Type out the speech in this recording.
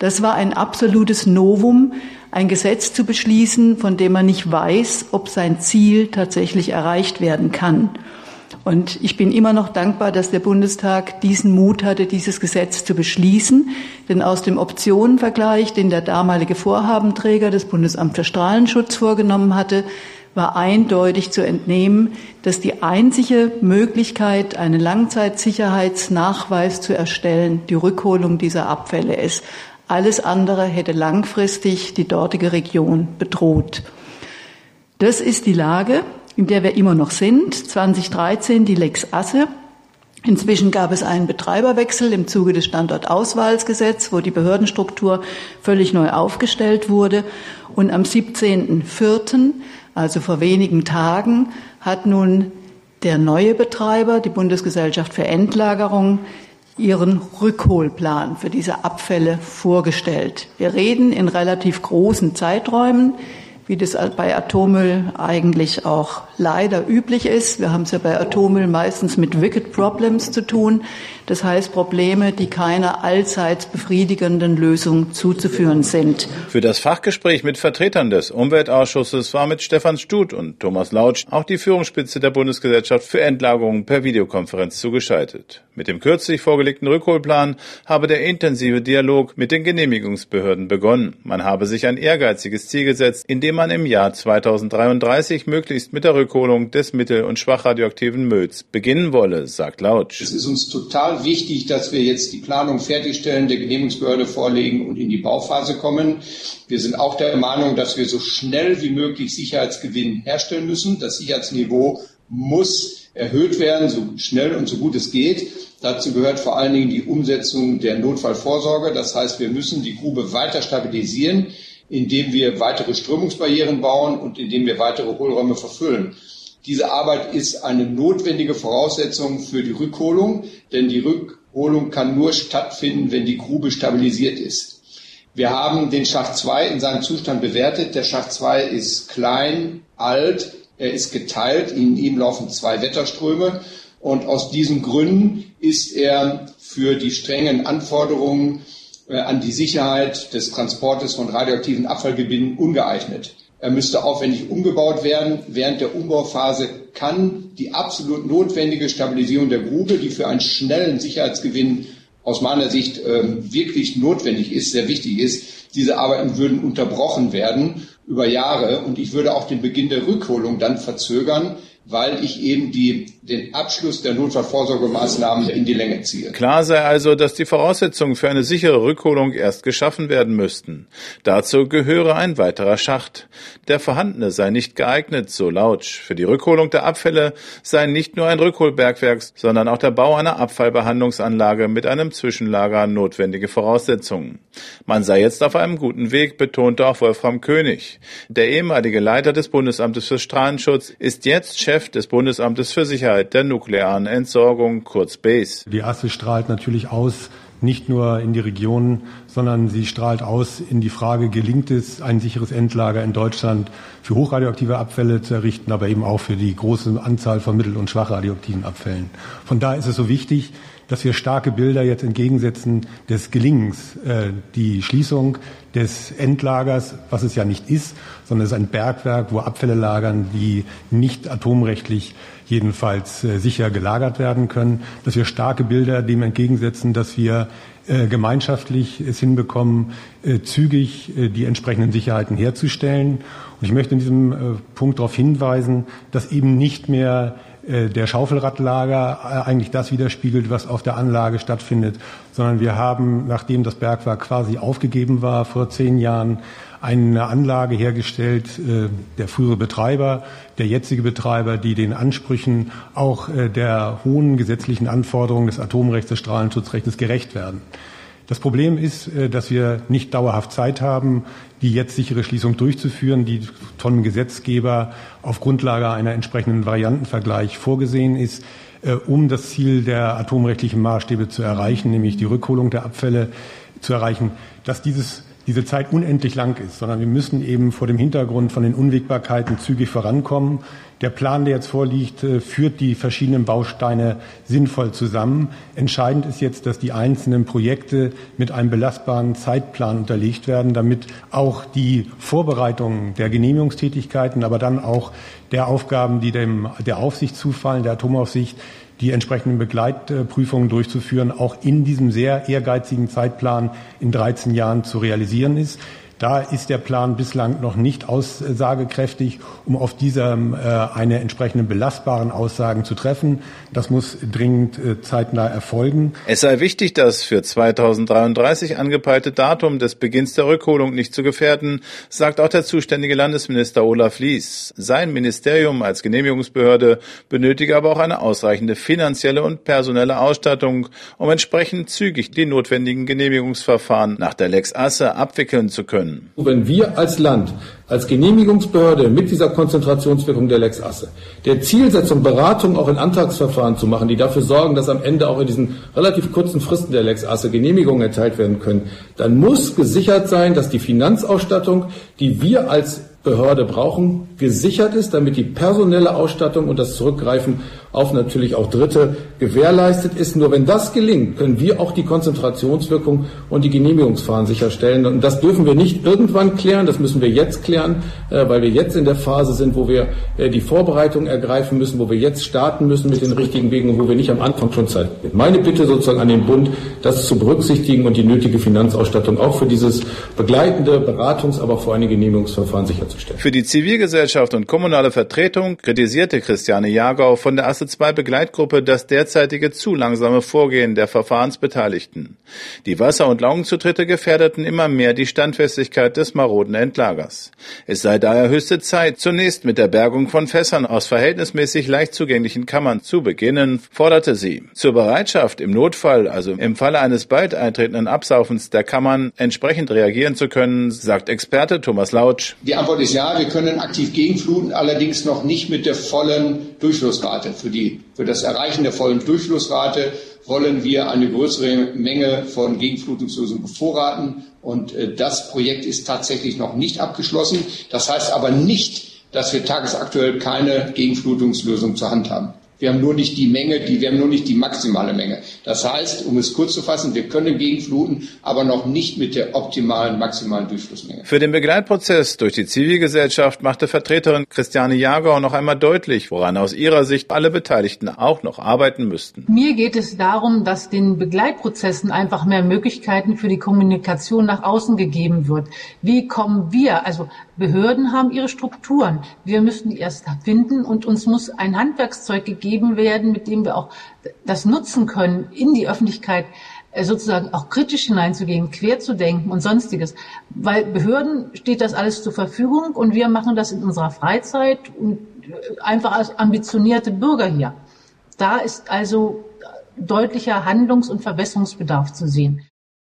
Das war ein absolutes Novum, ein Gesetz zu beschließen, von dem man nicht weiß, ob sein Ziel tatsächlich erreicht werden kann. Und ich bin immer noch dankbar, dass der Bundestag diesen Mut hatte, dieses Gesetz zu beschließen. Denn aus dem Optionenvergleich, den der damalige Vorhabenträger des Bundesamt für Strahlenschutz vorgenommen hatte, war eindeutig zu entnehmen, dass die einzige Möglichkeit, einen Langzeitsicherheitsnachweis zu erstellen, die Rückholung dieser Abfälle ist. Alles andere hätte langfristig die dortige Region bedroht. Das ist die Lage, in der wir immer noch sind. 2013 die Lex Asse. Inzwischen gab es einen Betreiberwechsel im Zuge des Standortauswahlsgesetzes, wo die Behördenstruktur völlig neu aufgestellt wurde. Und am 17.04., also vor wenigen Tagen, hat nun der neue Betreiber, die Bundesgesellschaft für Endlagerung, ihren Rückholplan für diese Abfälle vorgestellt. Wir reden in relativ großen Zeiträumen, wie das bei Atommüll eigentlich auch leider üblich ist. Wir haben es ja bei Atommüll meistens mit Wicked Problems zu tun. Das heißt Probleme, die keiner allseits befriedigenden Lösung zuzuführen sind. Für das Fachgespräch mit Vertretern des Umweltausschusses war mit Stefan Stut und Thomas Lautsch auch die Führungsspitze der Bundesgesellschaft für Endlagerung per Videokonferenz zugeschaltet. Mit dem kürzlich vorgelegten Rückholplan habe der intensive Dialog mit den Genehmigungsbehörden begonnen. Man habe sich ein ehrgeiziges Ziel gesetzt, indem man im Jahr 2033 möglichst mit der Rückholung des mittel- und schwachradioaktiven Mülls beginnen wolle, sagt Lautsch. Es ist uns total wichtig, dass wir jetzt die Planung fertigstellen, der Genehmigungsbehörde vorlegen und in die Bauphase kommen. Wir sind auch der Meinung, dass wir so schnell wie möglich Sicherheitsgewinn herstellen müssen. Das Sicherheitsniveau muss erhöht werden, so schnell und so gut es geht. Dazu gehört vor allen Dingen die Umsetzung der Notfallvorsorge. Das heißt, wir müssen die Grube weiter stabilisieren, indem wir weitere Strömungsbarrieren bauen und indem wir weitere Hohlräume verfüllen. Diese Arbeit ist eine notwendige Voraussetzung für die Rückholung, denn die Rückholung kann nur stattfinden, wenn die Grube stabilisiert ist. Wir haben den Schacht 2 in seinem Zustand bewertet. Der Schacht 2 ist klein, alt, er ist geteilt, in ihm laufen zwei Wetterströme und aus diesen Gründen ist er für die strengen Anforderungen an die Sicherheit des Transportes von radioaktiven Abfallgebinden ungeeignet. Er müsste aufwendig umgebaut werden. Während der Umbauphase kann die absolut notwendige Stabilisierung der Grube, die für einen schnellen Sicherheitsgewinn aus meiner Sicht äh, wirklich notwendig ist, sehr wichtig ist, diese Arbeiten würden unterbrochen werden über Jahre und ich würde auch den Beginn der Rückholung dann verzögern, weil ich eben die, den Abschluss der Notfallvorsorgemaßnahmen in die Länge ziehe. Klar sei also, dass die Voraussetzungen für eine sichere Rückholung erst geschaffen werden müssten. Dazu gehöre ein weiterer Schacht. Der vorhandene sei nicht geeignet, so Lautsch. Für die Rückholung der Abfälle sei nicht nur ein Rückholbergwerk, sondern auch der Bau einer Abfallbehandlungsanlage mit einem Zwischenlager notwendige Voraussetzungen. Man sei jetzt auf einem guten Weg, betonte auch Wolfram König. Der ehemalige Leiter des Bundesamtes für Strahlenschutz ist jetzt Chef des Bundesamtes für Sicherheit der nuklearen Entsorgung, kurz BASE. Die Asse strahlt natürlich aus, nicht nur in die Region, sondern sie strahlt aus in die Frage, gelingt es, ein sicheres Endlager in Deutschland für hochradioaktive Abfälle zu errichten, aber eben auch für die große Anzahl von mittel- und schwachradioaktiven Abfällen. Von daher ist es so wichtig, dass wir starke Bilder jetzt entgegensetzen des Gelingens. Äh, die Schließung des Endlagers, was es ja nicht ist, sondern es ist ein Bergwerk, wo Abfälle lagern, die nicht atomrechtlich jedenfalls äh, sicher gelagert werden können, dass wir starke Bilder dem entgegensetzen, dass wir gemeinschaftlich es hinbekommen, äh, zügig äh, die entsprechenden Sicherheiten herzustellen. Und ich möchte in diesem äh, Punkt darauf hinweisen, dass eben nicht mehr äh, der Schaufelradlager äh, eigentlich das widerspiegelt, was auf der Anlage stattfindet, sondern wir haben, nachdem das Bergwerk quasi aufgegeben war vor zehn Jahren, eine Anlage hergestellt, äh, der frühere Betreiber, der jetzige Betreiber, die den Ansprüchen auch der hohen gesetzlichen Anforderungen des Atomrechts, des Strahlenschutzrechts gerecht werden. Das Problem ist, dass wir nicht dauerhaft Zeit haben, die jetzt sichere Schließung durchzuführen, die von Gesetzgeber auf Grundlage einer entsprechenden Variantenvergleich vorgesehen ist, äh, um das Ziel der atomrechtlichen Maßstäbe zu erreichen, nämlich die Rückholung der Abfälle zu erreichen, dass dieses diese Zeit unendlich lang ist, sondern wir müssen eben vor dem Hintergrund von den Unwägbarkeiten zügig vorankommen. Der Plan, der jetzt vorliegt, äh, führt die verschiedenen Bausteine sinnvoll zusammen. Entscheidend ist jetzt, dass die einzelnen Projekte mit einem belastbaren Zeitplan unterlegt werden, damit auch die Vorbereitung der Genehmigungstätigkeiten, aber dann auch der Aufgaben, die dem, der Aufsicht zufallen, der Atomaufsicht, die entsprechenden Begleitprüfungen durchzuführen, auch in diesem sehr ehrgeizigen Zeitplan in 13 Jahren zu realisieren ist. Da ist der Plan bislang noch nicht aussagekräftig, um auf diesem äh, eine entsprechende belastbaren Aussagen zu treffen. Das muss dringend äh, zeitnah erfolgen. Es sei wichtig, das für 2033 angepeilte Datum des Beginns der Rückholung nicht zu gefährden, sagt auch der zuständige Landesminister Olaf Lies. Sein Ministerium als Genehmigungsbehörde benötige aber auch eine ausreichende finanzielle und personelle Ausstattung, um entsprechend zügig die notwendigen Genehmigungsverfahren nach der Lex Asse abwickeln zu können können. Wenn wir als Land, als Genehmigungsbehörde mit dieser Konzentrationswirkung der Lex Asse, der Zielsetzung, Beratung auch in Antragsverfahren zu machen, die dafür sorgen, dass am Ende auch in diesen relativ kurzen Fristen der Lex Asse Genehmigungen erteilt werden können, dann muss gesichert sein, dass die Finanzausstattung, die wir als Behörde brauchen, gesichert ist, damit die personelle Ausstattung und das Zurückgreifen auf natürlich auch Dritte gewährleistet ist. Nur wenn das gelingt, können wir auch die Konzentrationswirkung und die Genehmigungsfahren sicherstellen. Und das dürfen wir nicht irgendwann klären, das müssen wir jetzt klären, äh, weil wir jetzt in der Phase sind, wo wir äh, die Vorbereitung ergreifen müssen, wo wir jetzt starten müssen mit den richtigen Wegen und wo wir nicht am Anfang schon Zeit haben. Meine Bitte sozusagen an den Bund, das zu berücksichtigen und die nötige Finanzausstattung auch für dieses begleitende Beratungs-, aber vor allem Genehmigungsverfahren sicherzustellen. Für die Zivilgesellschaft und kommunale Vertretung kritisierte Christiane Jagau von der Klasse 2 Begleitgruppe das derzeitige zu langsame Vorgehen der Verfahrensbeteiligten. Die Wasser- und Laugenzutritte gefährdeten immer mehr die Standfestigkeit des maroden Endlagers. Es sei daher höchste Zeit, zunächst mit der Bergung von Fässern aus verhältnismäßig leicht zugänglichen Kammern zu beginnen, forderte sie. Zur Bereitschaft, im Notfall, also im Falle eines bald eintretenden Absaufens der Kammern, entsprechend reagieren zu können, sagt Experte Thomas Lautsch. Die Antwort ist ja, wir können aktiv gegenfluten, allerdings noch nicht mit der vollen Durchflussrate. Für für, die, für das Erreichen der vollen Durchflussrate wollen wir eine größere Menge von Gegenflutungslösungen bevorraten. Und äh, das Projekt ist tatsächlich noch nicht abgeschlossen. Das heißt aber nicht, dass wir tagesaktuell keine Gegenflutungslösung zur Hand haben. Wir haben nur nicht die Menge, die, wir haben nur nicht die maximale Menge. Das heißt, um es kurz zu fassen, wir können gegenfluten, aber noch nicht mit der optimalen, maximalen Durchflussmenge. Für den Begleitprozess durch die Zivilgesellschaft machte Vertreterin Christiane Jager noch einmal deutlich, woran aus ihrer Sicht alle Beteiligten auch noch arbeiten müssten. Mir geht es darum, dass den Begleitprozessen einfach mehr Möglichkeiten für die Kommunikation nach außen gegeben wird. Wie kommen wir, also Behörden haben ihre Strukturen. Wir müssen die erst finden und uns muss ein Handwerkszeug gegeben werden, mit dem wir auch das nutzen können, in die Öffentlichkeit äh, sozusagen auch kritisch hineinzugehen, quer zu denken und sonstiges. Weil Behörden steht das alles zur Verfügung und wir machen das in unserer Freizeit und äh, einfach als ambitionierte Bürger hier. Da ist also deutlicher Handlungs- und Verbesserungsbedarf zu sehen.